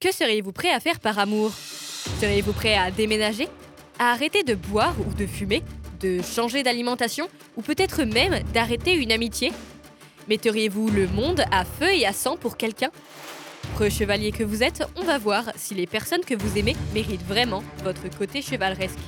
Que seriez-vous prêt à faire par amour? Seriez-vous prêt à déménager? À arrêter de boire ou de fumer? De changer d'alimentation? Ou peut-être même d'arrêter une amitié? Metteriez-vous le monde à feu et à sang pour quelqu'un? Preux chevalier que vous êtes, on va voir si les personnes que vous aimez méritent vraiment votre côté chevaleresque.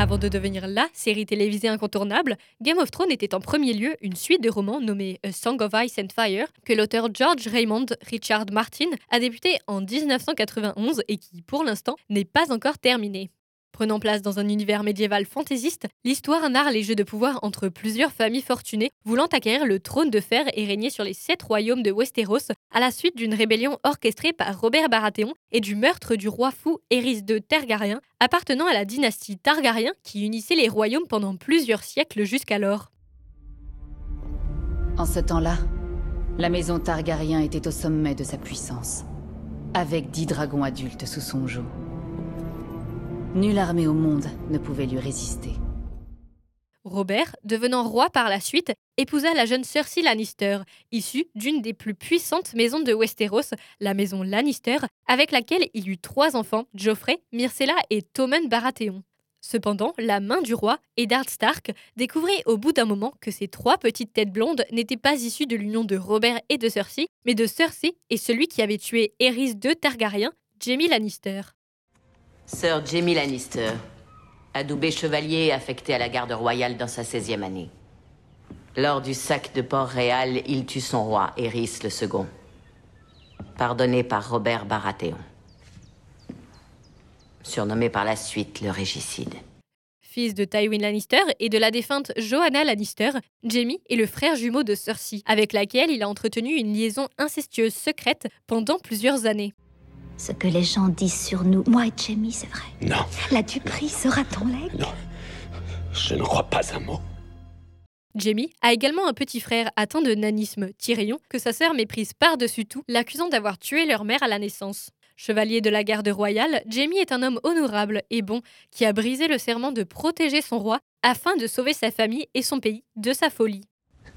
Avant de devenir la série télévisée incontournable, Game of Thrones était en premier lieu une suite de romans nommée A Song of Ice and Fire que l'auteur George Raymond Richard Martin a débuté en 1991 et qui, pour l'instant, n'est pas encore terminé. Prenant place dans un univers médiéval fantaisiste, l'histoire narre les jeux de pouvoir entre plusieurs familles fortunées voulant acquérir le trône de fer et régner sur les sept royaumes de Westeros à la suite d'une rébellion orchestrée par Robert Baratheon et du meurtre du roi fou Aerys II Targaryen, appartenant à la dynastie Targaryen qui unissait les royaumes pendant plusieurs siècles jusqu'alors. En ce temps-là, la maison Targaryen était au sommet de sa puissance, avec dix dragons adultes sous son joug. Nulle armée au monde ne pouvait lui résister. Robert, devenant roi par la suite, épousa la jeune Cersei Lannister, issue d'une des plus puissantes maisons de Westeros, la maison Lannister, avec laquelle il eut trois enfants, Geoffrey, Myrcella et Tommen Baratheon. Cependant, la main du roi, Eddard Stark, découvrit au bout d'un moment que ces trois petites têtes blondes n'étaient pas issues de l'union de Robert et de Cersei, mais de Cersei et celui qui avait tué Aerys II Targaryen, Jaime Lannister. Sir Jamie Lannister, adoubé chevalier affecté à la garde royale dans sa 16e année. Lors du sac de Port-Réal, il tue son roi, Eris le second, pardonné par Robert Baratheon. Surnommé par la suite le Régicide. Fils de Tywin Lannister et de la défunte Joanna Lannister, Jamie est le frère jumeau de Cersei, avec laquelle il a entretenu une liaison incestueuse secrète pendant plusieurs années. Ce que les gens disent sur nous, moi et Jamie, c'est vrai. Non. La duperie sera ton legs Non. Je ne crois pas un mot. Jamie a également un petit frère atteint de nanisme, Tyrion, que sa sœur méprise par-dessus tout, l'accusant d'avoir tué leur mère à la naissance. Chevalier de la garde royale, Jamie est un homme honorable et bon qui a brisé le serment de protéger son roi afin de sauver sa famille et son pays de sa folie.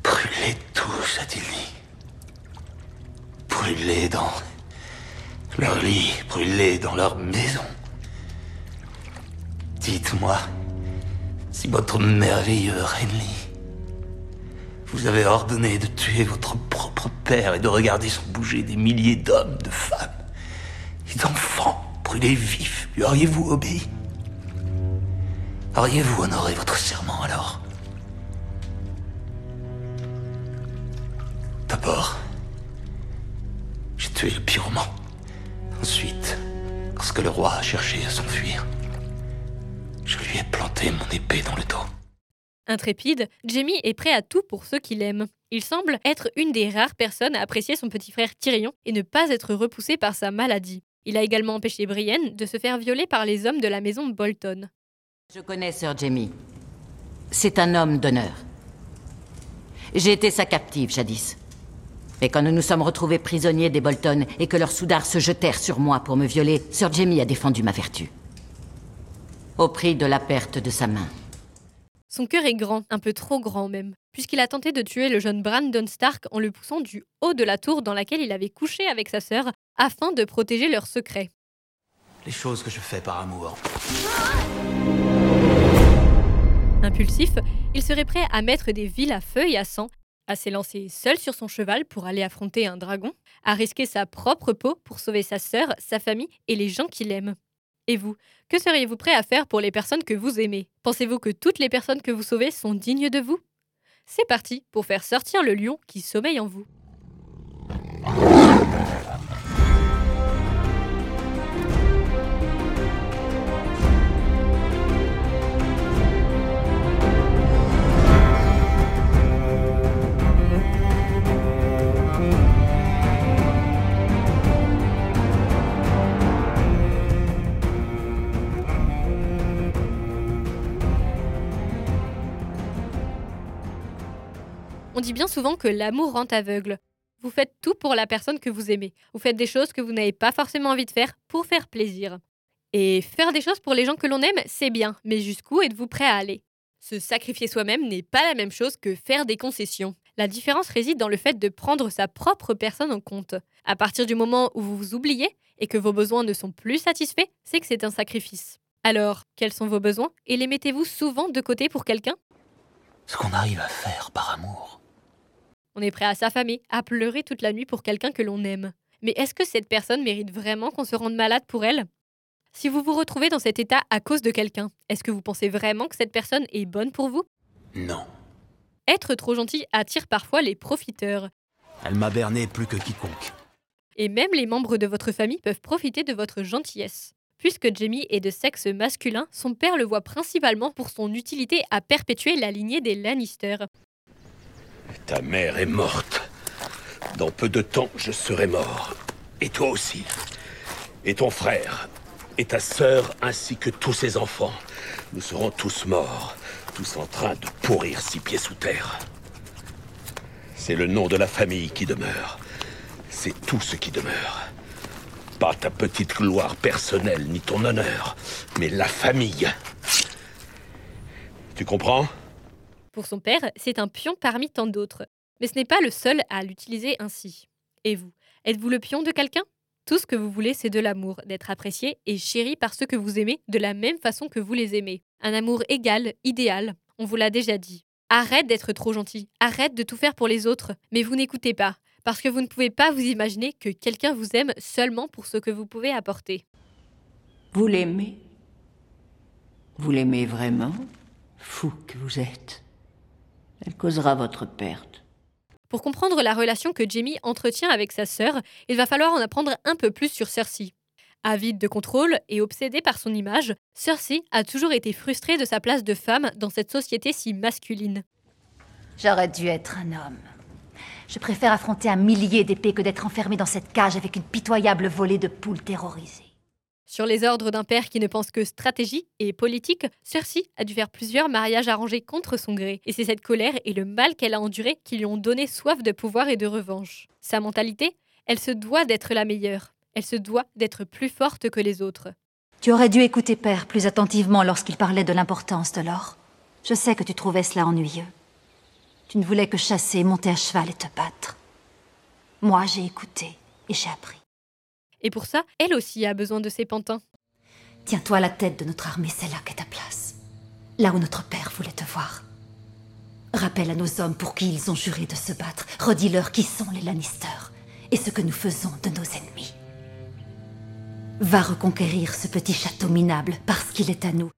Brûlez tout, Châtilly. Brûlez dans leur lit brûlé dans leur maison. Dites-moi si votre merveilleux Renly vous avez ordonné de tuer votre propre père et de regarder sans bouger des milliers d'hommes, de femmes et d'enfants brûlés vifs, lui auriez-vous obéi? Auriez-vous honoré votre serment alors? D'abord, j'ai tué le pyromant. Lorsque le roi a cherché à s'enfuir, je lui ai planté mon épée dans le dos. Intrépide, Jamie est prêt à tout pour ceux qu'il aime. Il semble être une des rares personnes à apprécier son petit frère Tyrion et ne pas être repoussé par sa maladie. Il a également empêché Brienne de se faire violer par les hommes de la maison Bolton. Je connais Sir Jamie. C'est un homme d'honneur. J'ai été sa captive jadis. Mais quand nous nous sommes retrouvés prisonniers des Bolton et que leurs soudards se jetèrent sur moi pour me violer, Sir Jamie a défendu ma vertu. Au prix de la perte de sa main. Son cœur est grand, un peu trop grand même, puisqu'il a tenté de tuer le jeune Brandon Stark en le poussant du haut de la tour dans laquelle il avait couché avec sa sœur, afin de protéger leur secret. Les choses que je fais par amour. Impulsif, il serait prêt à mettre des villes à feu et à sang à s'élancer seul sur son cheval pour aller affronter un dragon, à risquer sa propre peau pour sauver sa sœur, sa famille et les gens qu'il aime. Et vous, que seriez-vous prêt à faire pour les personnes que vous aimez? Pensez-vous que toutes les personnes que vous sauvez sont dignes de vous? C'est parti pour faire sortir le lion qui sommeille en vous. Dit bien souvent que l'amour rend aveugle. Vous faites tout pour la personne que vous aimez. Vous faites des choses que vous n'avez pas forcément envie de faire pour faire plaisir. Et faire des choses pour les gens que l'on aime, c'est bien, mais jusqu'où êtes-vous prêt à aller? Se sacrifier soi-même n'est pas la même chose que faire des concessions. La différence réside dans le fait de prendre sa propre personne en compte. À partir du moment où vous vous oubliez et que vos besoins ne sont plus satisfaits, c'est que c'est un sacrifice. Alors, quels sont vos besoins? Et les mettez-vous souvent de côté pour quelqu'un? Ce qu'on arrive à faire par amour. On est prêt à s'affamer, à pleurer toute la nuit pour quelqu'un que l'on aime. Mais est-ce que cette personne mérite vraiment qu'on se rende malade pour elle? Si vous vous retrouvez dans cet état à cause de quelqu'un, est-ce que vous pensez vraiment que cette personne est bonne pour vous? Non. Être trop gentil attire parfois les profiteurs. Elle m'a berné plus que quiconque. Et même les membres de votre famille peuvent profiter de votre gentillesse. Puisque Jamie est de sexe masculin, son père le voit principalement pour son utilité à perpétuer la lignée des Lannister. Ta mère est morte. Dans peu de temps, je serai mort. Et toi aussi. Et ton frère. Et ta sœur, ainsi que tous ses enfants. Nous serons tous morts. Tous en train de pourrir six pieds sous terre. C'est le nom de la famille qui demeure. C'est tout ce qui demeure. Pas ta petite gloire personnelle ni ton honneur, mais la famille. Tu comprends? Pour son père, c'est un pion parmi tant d'autres. Mais ce n'est pas le seul à l'utiliser ainsi. Et vous Êtes-vous le pion de quelqu'un? Tout ce que vous voulez, c'est de l'amour, d'être apprécié et chéri par ceux que vous aimez de la même façon que vous les aimez. Un amour égal, idéal, on vous l'a déjà dit. Arrête d'être trop gentil, arrête de tout faire pour les autres, mais vous n'écoutez pas, parce que vous ne pouvez pas vous imaginer que quelqu'un vous aime seulement pour ce que vous pouvez apporter. Vous l'aimez? Vous l'aimez vraiment? Fou que vous êtes. Elle causera votre perte. Pour comprendre la relation que Jamie entretient avec sa sœur, il va falloir en apprendre un peu plus sur Cersei. Avide de contrôle et obsédée par son image, Cersei a toujours été frustrée de sa place de femme dans cette société si masculine. J'aurais dû être un homme. Je préfère affronter un millier d'épées que d'être enfermé dans cette cage avec une pitoyable volée de poules terrorisées. Sur les ordres d'un père qui ne pense que stratégie et politique, Cersei a dû faire plusieurs mariages arrangés contre son gré, et c'est cette colère et le mal qu'elle a enduré qui lui ont donné soif de pouvoir et de revanche. Sa mentalité Elle se doit d'être la meilleure, elle se doit d'être plus forte que les autres. Tu aurais dû écouter Père plus attentivement lorsqu'il parlait de l'importance de l'or. Je sais que tu trouvais cela ennuyeux. Tu ne voulais que chasser, monter à cheval et te battre. Moi, j'ai écouté et j'ai appris. Et pour ça, elle aussi a besoin de ses pantins. Tiens-toi à la tête de notre armée, c'est là qu'est ta place. Là où notre père voulait te voir. Rappelle à nos hommes pour qui ils ont juré de se battre. Redis-leur qui sont les Lannister et ce que nous faisons de nos ennemis. Va reconquérir ce petit château minable parce qu'il est à nous.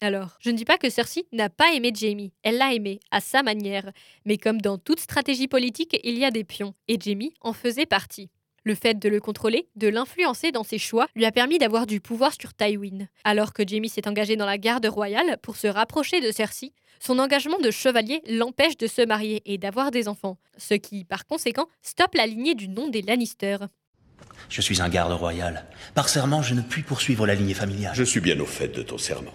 Alors, je ne dis pas que Cersei n'a pas aimé Jamie, elle l'a aimé, à sa manière. Mais comme dans toute stratégie politique, il y a des pions, et Jamie en faisait partie. Le fait de le contrôler, de l'influencer dans ses choix, lui a permis d'avoir du pouvoir sur Tywin. Alors que Jamie s'est engagé dans la garde royale pour se rapprocher de Cersei, son engagement de chevalier l'empêche de se marier et d'avoir des enfants, ce qui, par conséquent, stoppe la lignée du nom des Lannister. Je suis un garde royal. Par serment, je ne puis poursuivre la lignée familiale. Je suis bien au fait de ton serment.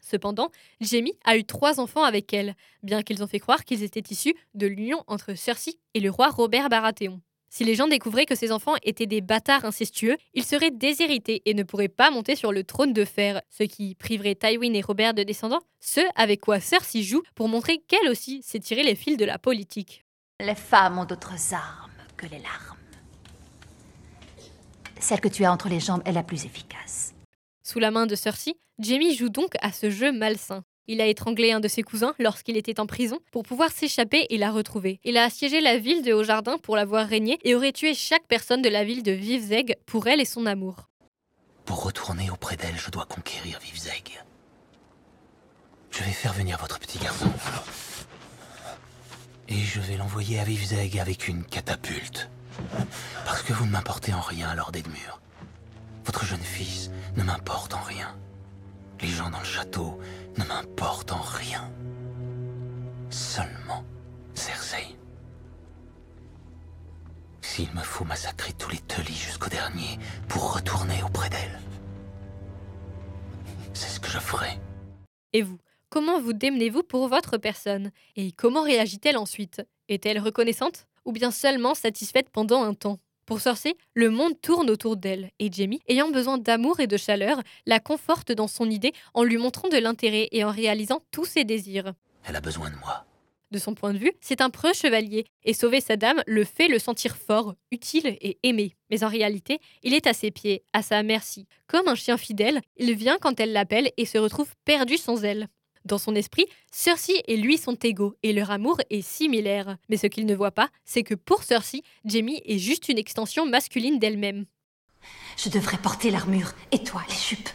Cependant, Jamie a eu trois enfants avec elle, bien qu'ils ont fait croire qu'ils étaient issus de l'union entre Cersei et le roi Robert Baratheon. Si les gens découvraient que ces enfants étaient des bâtards incestueux, ils seraient déshérités et ne pourraient pas monter sur le trône de fer, ce qui priverait Tywin et Robert de descendants, ce avec quoi Cersei joue pour montrer qu'elle aussi s'est tiré les fils de la politique. Les femmes ont d'autres armes que les larmes. Celle que tu as entre les jambes est la plus efficace. Sous la main de Cersei, Jamie joue donc à ce jeu malsain. Il a étranglé un de ses cousins lorsqu'il était en prison pour pouvoir s'échapper et la retrouver. Il a assiégé la ville de Haut-Jardin pour la voir régner et aurait tué chaque personne de la ville de Vivzeg pour elle et son amour. Pour retourner auprès d'elle, je dois conquérir Vivzeg. Je vais faire venir votre petit garçon. Et je vais l'envoyer à Vivzeg avec une catapulte. Parce que vous ne m'importez en rien, Lord Edmure. Votre jeune fils ne m'importe en rien. Les gens dans le château ne m'importent en rien. Seulement Cersei. S'il me faut massacrer tous les Tully jusqu'au dernier pour retourner auprès d'elle, c'est ce que je ferai. Et vous, comment vous démenez-vous pour votre personne? Et comment réagit-elle ensuite? Est-elle reconnaissante? Ou bien seulement satisfaite pendant un temps? Pour Cersei, le monde tourne autour d'elle, et Jamie, ayant besoin d'amour et de chaleur, la conforte dans son idée en lui montrant de l'intérêt et en réalisant tous ses désirs. Elle a besoin de moi. De son point de vue, c'est un preux chevalier, et sauver sa dame le fait le sentir fort, utile et aimé. Mais en réalité, il est à ses pieds, à sa merci. Comme un chien fidèle, il vient quand elle l'appelle et se retrouve perdu sans elle. Dans son esprit, Cersei et lui sont égaux et leur amour est similaire. Mais ce qu'il ne voit pas, c'est que pour Cersei, Jamie est juste une extension masculine d'elle-même. Je devrais porter l'armure et toi les jupes?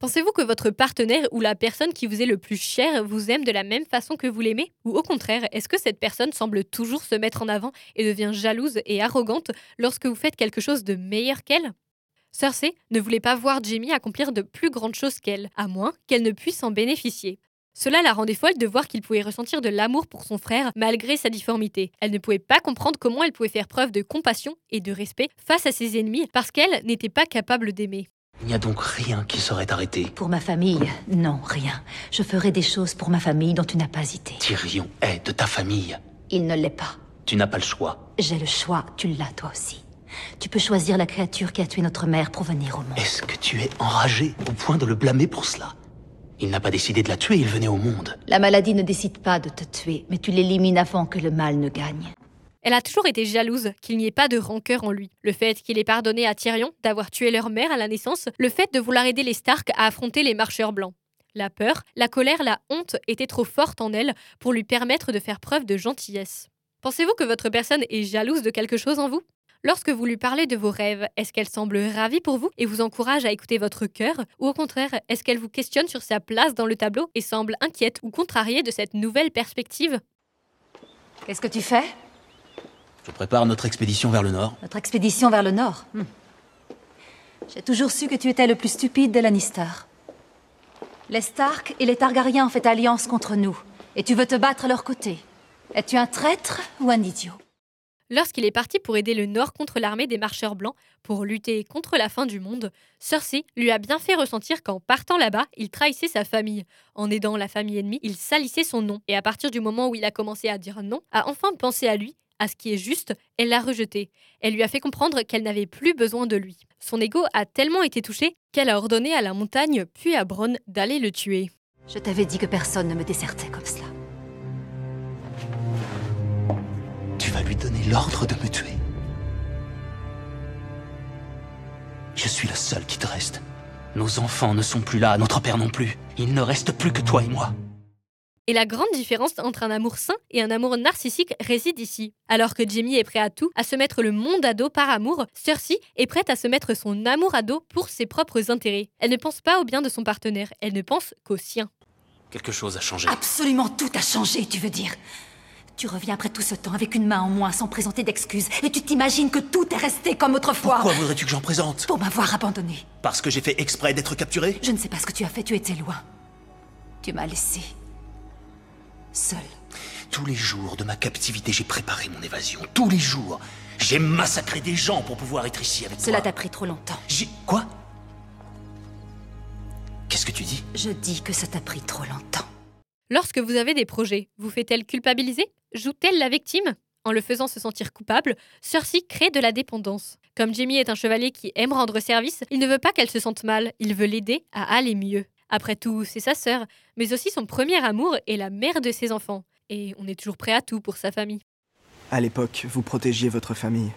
Pensez-vous que votre partenaire ou la personne qui vous est le plus chère vous aime de la même façon que vous l'aimez? Ou au contraire, est-ce que cette personne semble toujours se mettre en avant et devient jalouse et arrogante lorsque vous faites quelque chose de meilleur qu'elle? Cersei ne voulait pas voir Jamie accomplir de plus grandes choses qu'elle, à moins qu'elle ne puisse en bénéficier. Cela la rendait folle de voir qu'il pouvait ressentir de l'amour pour son frère malgré sa difformité. Elle ne pouvait pas comprendre comment elle pouvait faire preuve de compassion et de respect face à ses ennemis parce qu'elle n'était pas capable d'aimer. Il n'y a donc rien qui saurait t'arrêter. Pour ma famille, non, rien. Je ferai des choses pour ma famille dont tu n'as pas idée. Tyrion est de ta famille. Il ne l'est pas. Tu n'as pas le choix. J'ai le choix, tu l'as toi aussi. Tu peux choisir la créature qui a tué notre mère pour venir au monde. Est-ce que tu es enragé au point de le blâmer pour cela? Il n'a pas décidé de la tuer, il venait au monde. La maladie ne décide pas de te tuer, mais tu l'élimines avant que le mal ne gagne. Elle a toujours été jalouse qu'il n'y ait pas de rancœur en lui. Le fait qu'il ait pardonné à Tyrion d'avoir tué leur mère à la naissance, le fait de vouloir aider les Stark à affronter les marcheurs blancs. La peur, la colère, la honte étaient trop fortes en elle pour lui permettre de faire preuve de gentillesse. Pensez-vous que votre personne est jalouse de quelque chose en vous? Lorsque vous lui parlez de vos rêves, est-ce qu'elle semble ravie pour vous et vous encourage à écouter votre cœur Ou au contraire, est-ce qu'elle vous questionne sur sa place dans le tableau et semble inquiète ou contrariée de cette nouvelle perspective? Qu'est-ce que tu fais? Je prépare notre expédition vers le nord. Notre expédition vers le nord? Hmm. J'ai toujours su que tu étais le plus stupide de Lannister. Les Stark et les Targaryens ont fait alliance contre nous, et tu veux te battre à leur côté. Es-tu un traître ou un idiot? Lorsqu'il est parti pour aider le Nord contre l'armée des marcheurs blancs, pour lutter contre la fin du monde, Cersei lui a bien fait ressentir qu'en partant là-bas, il trahissait sa famille. En aidant la famille ennemie, il salissait son nom. Et à partir du moment où il a commencé à dire non, a enfin pensé à lui, à ce qui est juste, elle l'a rejeté. Elle lui a fait comprendre qu'elle n'avait plus besoin de lui. Son ego a tellement été touché qu'elle a ordonné à la montagne puis à Bronn d'aller le tuer. Je t'avais dit que personne ne me désertait comme cela. L'ordre de me tuer. Je suis le seul qui te reste. Nos enfants ne sont plus là, notre père non plus. Il ne reste plus que toi et moi. Et la grande différence entre un amour sain et un amour narcissique réside ici. Alors que Jamie est prêt à tout, à se mettre le monde à dos par amour, Cersei est prête à se mettre son amour à dos pour ses propres intérêts. Elle ne pense pas au bien de son partenaire, elle ne pense qu'au sien. Quelque chose a changé. Absolument tout a changé, tu veux dire? Tu reviens après tout ce temps avec une main en moins sans présenter d'excuses, et tu t'imagines que tout est resté comme autrefois Pourquoi voudrais-tu que j'en présente Pour m'avoir abandonné. Parce que j'ai fait exprès d'être capturé Je ne sais pas ce que tu as fait, tu étais loin. Tu m'as laissé. Seul. Tous les jours de ma captivité, j'ai préparé mon évasion. Tous les jours. J'ai massacré des gens pour pouvoir être ici avec Cela toi. t'a pris trop longtemps. J'ai... Quoi Qu'est-ce que tu dis Je dis que ça t'a pris trop longtemps. Lorsque vous avez des projets, vous fait-elle culpabiliser? Joue-t-elle la victime? En le faisant se sentir coupable, Cersei crée de la dépendance. Comme Jamie est un chevalier qui aime rendre service, il ne veut pas qu'elle se sente mal, il veut l'aider à aller mieux. Après tout, c'est sa sœur, mais aussi son premier amour et la mère de ses enfants. Et on est toujours prêt à tout pour sa famille. À l'époque, vous protégiez votre famille.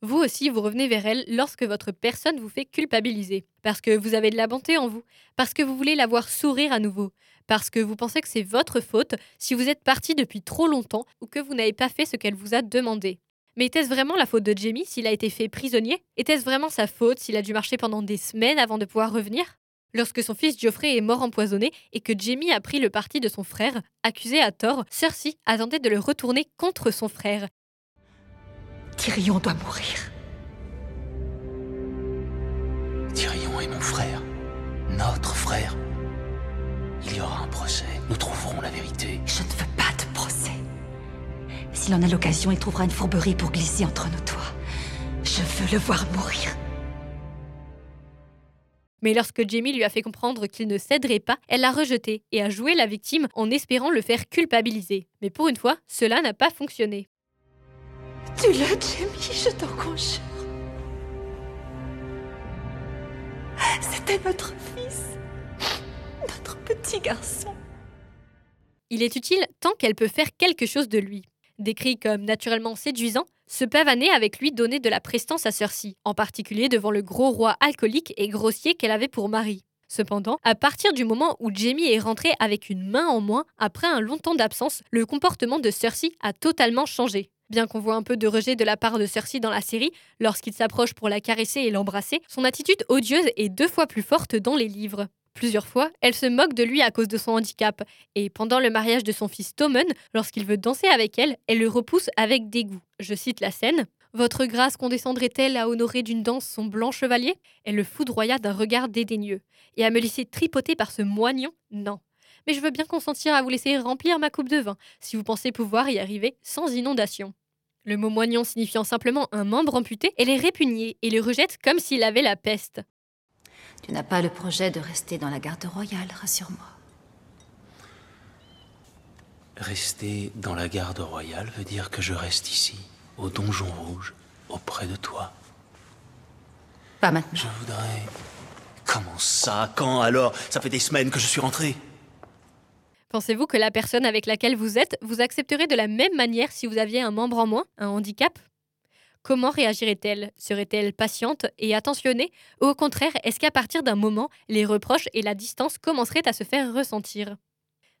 Vous aussi, vous revenez vers elle lorsque votre personne vous fait culpabiliser. Parce que vous avez de la bonté en vous. Parce que vous voulez la voir sourire à nouveau. Parce que vous pensez que c'est votre faute si vous êtes parti depuis trop longtemps ou que vous n'avez pas fait ce qu'elle vous a demandé. Mais était-ce vraiment la faute de Jamie s'il a été fait prisonnier? Était-ce vraiment sa faute s'il a dû marcher pendant des semaines avant de pouvoir revenir? Lorsque son fils Geoffrey est mort empoisonné et que Jamie a pris le parti de son frère, accusé à tort, Cersei a tenté de le retourner contre son frère. Tyrion doit mourir. Tyrion est mon frère. Notre frère. Il y aura un procès. Nous trouverons la vérité. Je ne veux pas de procès. S'il en a l'occasion, il trouvera une fourberie pour glisser entre nous toi. Je veux le voir mourir. Mais lorsque Jamie lui a fait comprendre qu'il ne céderait pas, elle l'a rejeté et a joué la victime en espérant le faire culpabiliser. Mais pour une fois, cela n'a pas fonctionné. Tu le Jamie, je t'en conjure. C'était notre fils. Petit garçon. Il est utile tant qu'elle peut faire quelque chose de lui. Décrit comme naturellement séduisant, ce pavaner avec lui donnait de la prestance à Cersei, en particulier devant le gros roi alcoolique et grossier qu'elle avait pour mari. Cependant, à partir du moment où Jamie est rentré avec une main en moins après un long temps d'absence, le comportement de Cersei a totalement changé. Bien qu'on voit un peu de rejet de la part de Cersei dans la série, lorsqu'il s'approche pour la caresser et l'embrasser, son attitude odieuse est deux fois plus forte dans les livres. Plusieurs fois, elle se moque de lui à cause de son handicap, et pendant le mariage de son fils Tommen, lorsqu'il veut danser avec elle, elle le repousse avec dégoût. Je cite la scène. Votre grâce condescendrait-elle à honorer d'une danse son blanc chevalier? Elle le foudroya d'un regard dédaigneux. Et à me laisser tripoter par ce moignon? Non. Mais je veux bien consentir à vous laisser remplir ma coupe de vin, si vous pensez pouvoir y arriver sans inondation. Le mot moignon signifiant simplement un membre amputé, elle est répugnée et le rejette comme s'il avait la peste. Tu n'as pas le projet de rester dans la garde royale, rassure-moi. Rester dans la garde royale veut dire que je reste ici, au donjon rouge, auprès de toi. Pas maintenant. Je voudrais... Comment ça? Quand alors? Ça fait des semaines que je suis rentré. Pensez-vous que la personne avec laquelle vous êtes vous accepterait de la même manière si vous aviez un membre en moins, un handicap? Comment réagirait-elle? Serait-elle patiente et attentionnée? Ou au contraire, est-ce qu'à partir d'un moment, les reproches et la distance commenceraient à se faire ressentir?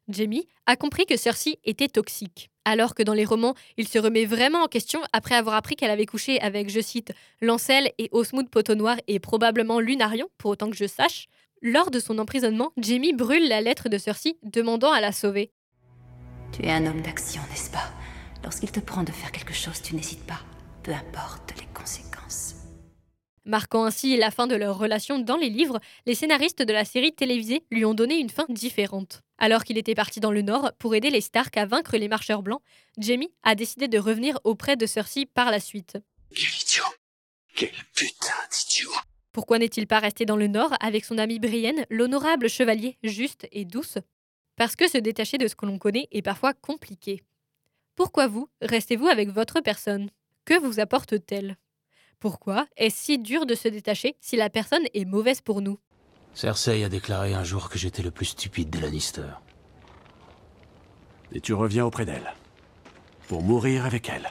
Jamie a compris que Cersei était toxique. Alors que dans les romans, il se remet vraiment en question après avoir appris qu'elle avait couché avec, je cite, Lancel et Osmoud Potonnoir et probablement Lunarion, pour autant que je sache, lors de son emprisonnement, Jamie brûle la lettre de Cersei demandant à la sauver. Tu es un homme d'action, n'est-ce pas? Lorsqu'il te prend de faire quelque chose, tu n'hésites pas, peu importe les conséquences. Marquant ainsi la fin de leur relation dans les livres, les scénaristes de la série télévisée lui ont donné une fin différente. Alors qu'il était parti dans le nord pour aider les Stark à vaincre les marcheurs blancs, Jamie a décidé de revenir auprès de Cersei par la suite. Quel idiot Quel putain d'idiot Pourquoi n'est-il pas resté dans le nord avec son amie Brienne, l'honorable chevalier juste et douce? Parce que se détacher de ce que l'on connaît est parfois compliqué. Pourquoi vous restez-vous avec votre personne? Que vous apporte-t-elle? Pourquoi est-ce si dur de se détacher si la personne est mauvaise pour nous? Cersei a déclaré un jour que j'étais le plus stupide des Lannister. Et tu reviens auprès d'elle. Pour mourir avec elle.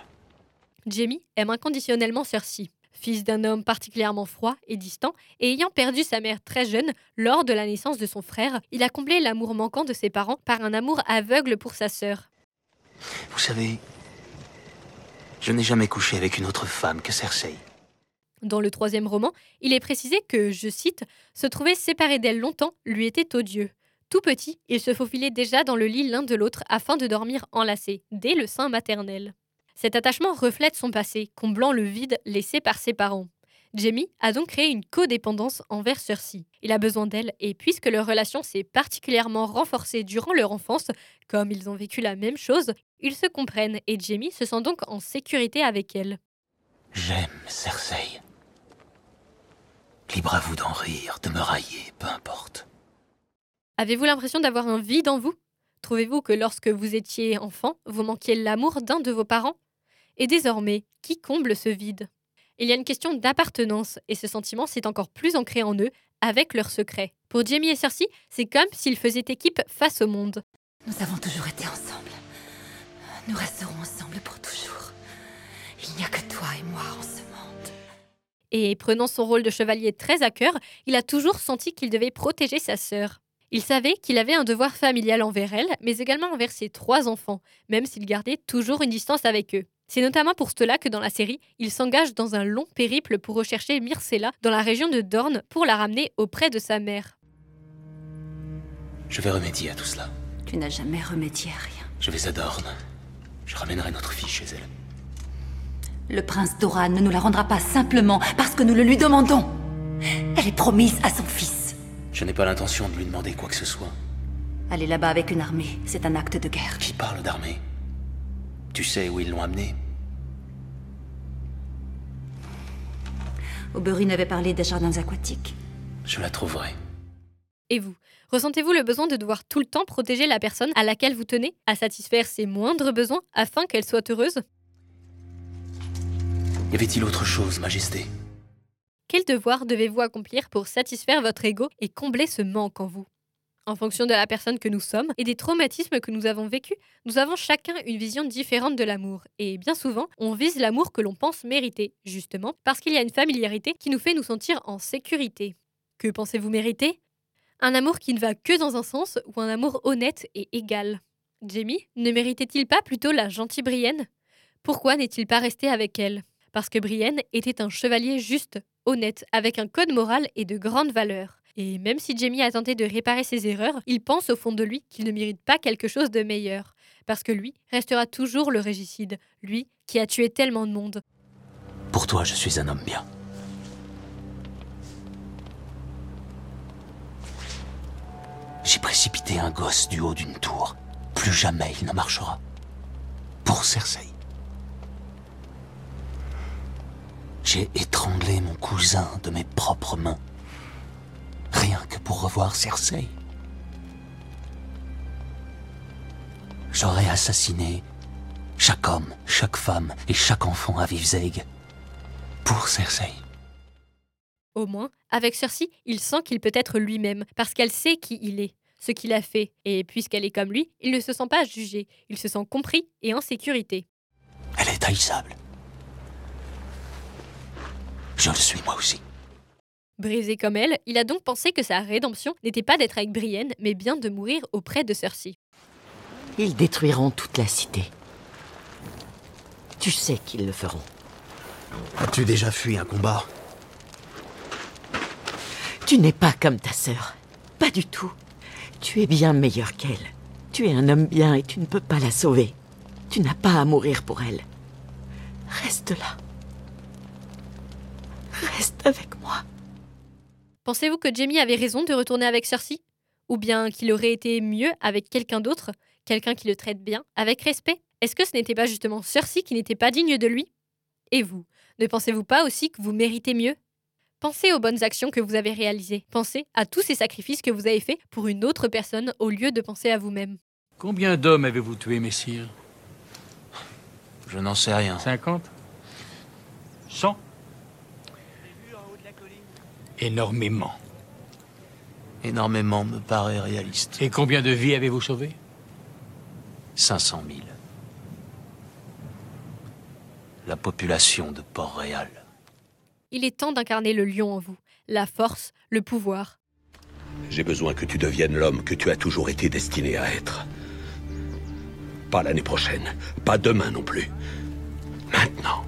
Jamie aime inconditionnellement Cersei. Fils d'un homme particulièrement froid et distant, et ayant perdu sa mère très jeune lors de la naissance de son frère, il a comblé l'amour manquant de ses parents par un amour aveugle pour sa sœur. Vous savez, je n'ai jamais couché avec une autre femme que Cersei. Dans le troisième roman, il est précisé que, je cite, se trouver séparé d'elle longtemps lui était odieux. Tout petit, il se faufilait déjà dans le lit l'un de l'autre afin de dormir enlacés, dès le sein maternel. Cet attachement reflète son passé, comblant le vide laissé par ses parents. Jamie a donc créé une codépendance envers Cersei. Il a besoin d'elle et puisque leur relation s'est particulièrement renforcée durant leur enfance, comme ils ont vécu la même chose, ils se comprennent et Jamie se sent donc en sécurité avec elle. J'aime Cersei. Libre à vous d'en rire, de me railler, peu importe. Avez-vous l'impression d'avoir un vide en vous? Trouvez-vous que lorsque vous étiez enfant, vous manquiez l'amour d'un de vos parents? Et désormais, qui comble ce vide? Il y a une question d'appartenance, et ce sentiment s'est encore plus ancré en eux avec leurs secrets. Pour Jamie et Cersei, c'est comme s'ils faisaient équipe face au monde. Nous avons toujours été ensemble. Nous resterons ensemble pour toujours. Il n'y a que toi et moi en ce monde. Et prenant son rôle de chevalier très à cœur, il a toujours senti qu'il devait protéger sa sœur. Il savait qu'il avait un devoir familial envers elle, mais également envers ses trois enfants, même s'il gardait toujours une distance avec eux. C'est notamment pour cela que dans la série, il s'engage dans un long périple pour rechercher Myrcella dans la région de Dorne pour la ramener auprès de sa mère. Je vais remédier à tout cela. Tu n'as jamais remédié à rien. Je vais à Dorne. Je ramènerai notre fille chez elle. Le prince Doran ne nous la rendra pas simplement parce que nous le lui demandons. Elle est promise à son fils. Je n'ai pas l'intention de lui demander quoi que ce soit. Aller là-bas avec une armée, c'est un acte de guerre. Qui parle d'armée? Tu sais où ils l'ont amenée Oberyn avait parlé des jardins aquatiques. Je la trouverai. Et vous Ressentez-vous le besoin de devoir tout le temps protéger la personne à laquelle vous tenez, à satisfaire ses moindres besoins afin qu'elle soit heureuse? Y avait-il autre chose, Majesté? Quel devoir devez-vous accomplir pour satisfaire votre ego et combler ce manque en vous? En fonction de la personne que nous sommes et des traumatismes que nous avons vécus, nous avons chacun une vision différente de l'amour. Et bien souvent, on vise l'amour que l'on pense mériter, justement parce qu'il y a une familiarité qui nous fait nous sentir en sécurité. Que pensez-vous mériter? Un amour qui ne va que dans un sens ou un amour honnête et égal? Jamie ne méritait-il pas plutôt la gentille Brienne? Pourquoi n'est-il pas resté avec elle? Parce que Brienne était un chevalier juste, honnête, avec un code moral et de grandes valeurs. Et même si Jamie a tenté de réparer ses erreurs, il pense au fond de lui qu'il ne mérite pas quelque chose de meilleur. Parce que lui restera toujours le régicide, lui qui a tué tellement de monde. Pour toi, je suis un homme bien. J'ai précipité un gosse du haut d'une tour. Plus jamais il ne marchera. Pour Cersei. J'ai étranglé mon cousin de mes propres mains. Pour revoir Cersei. J'aurais assassiné chaque homme, chaque femme et chaque enfant à Vivzeig. Pour Cersei. Au moins, avec Cersei, il sent qu'il peut être lui-même, parce qu'elle sait qui il est, ce qu'il a fait, et puisqu'elle est comme lui, il ne se sent pas jugé, il se sent compris et en sécurité. Elle est haïssable. Je le suis moi aussi. Brisé comme elle, il a donc pensé que sa rédemption n'était pas d'être avec Brienne, mais bien de mourir auprès de Cersei. Ils détruiront toute la cité. Tu sais qu'ils le feront. As-tu déjà fui un combat? Tu n'es pas comme ta sœur. Pas du tout. Tu es bien meilleur qu'elle. Tu es un homme bien et tu ne peux pas la sauver. Tu n'as pas à mourir pour elle. Reste là. Reste avec moi. Pensez-vous que Jamie avait raison de retourner avec Cersei? Ou bien qu'il aurait été mieux avec quelqu'un d'autre Quelqu'un qui le traite bien, avec respect? Est-ce que ce n'était pas justement Cersei qui n'était pas digne de lui? Et vous Ne pensez-vous pas aussi que vous méritez mieux? Pensez aux bonnes actions que vous avez réalisées. Pensez à tous ces sacrifices que vous avez faits pour une autre personne au lieu de penser à vous-même. Combien d'hommes avez-vous tué, messire? Je n'en sais rien. 50 100 Énormément. Énormément me paraît réaliste. Et combien de vies avez-vous sauvées? 500 000. La population de Port-Réal. Il est temps d'incarner le lion en vous, la force, le pouvoir. J'ai besoin que tu deviennes l'homme que tu as toujours été destiné à être. Pas l'année prochaine, pas demain non plus. Maintenant.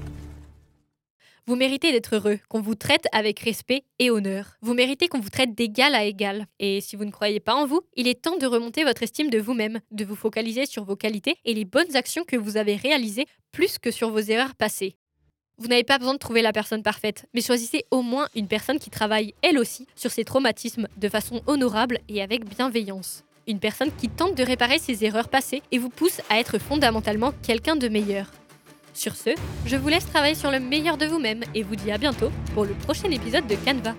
Vous méritez d'être heureux, qu'on vous traite avec respect et honneur. Vous méritez qu'on vous traite d'égal à égal. Et si vous ne croyez pas en vous, il est temps de remonter votre estime de vous-même, de vous focaliser sur vos qualités et les bonnes actions que vous avez réalisées plus que sur vos erreurs passées. Vous n'avez pas besoin de trouver la personne parfaite, mais choisissez au moins une personne qui travaille elle aussi sur ses traumatismes de façon honorable et avec bienveillance. Une personne qui tente de réparer ses erreurs passées et vous pousse à être fondamentalement quelqu'un de meilleur. Sur ce, je vous laisse travailler sur le meilleur de vous-même et vous dis à bientôt pour le prochain épisode de Canva.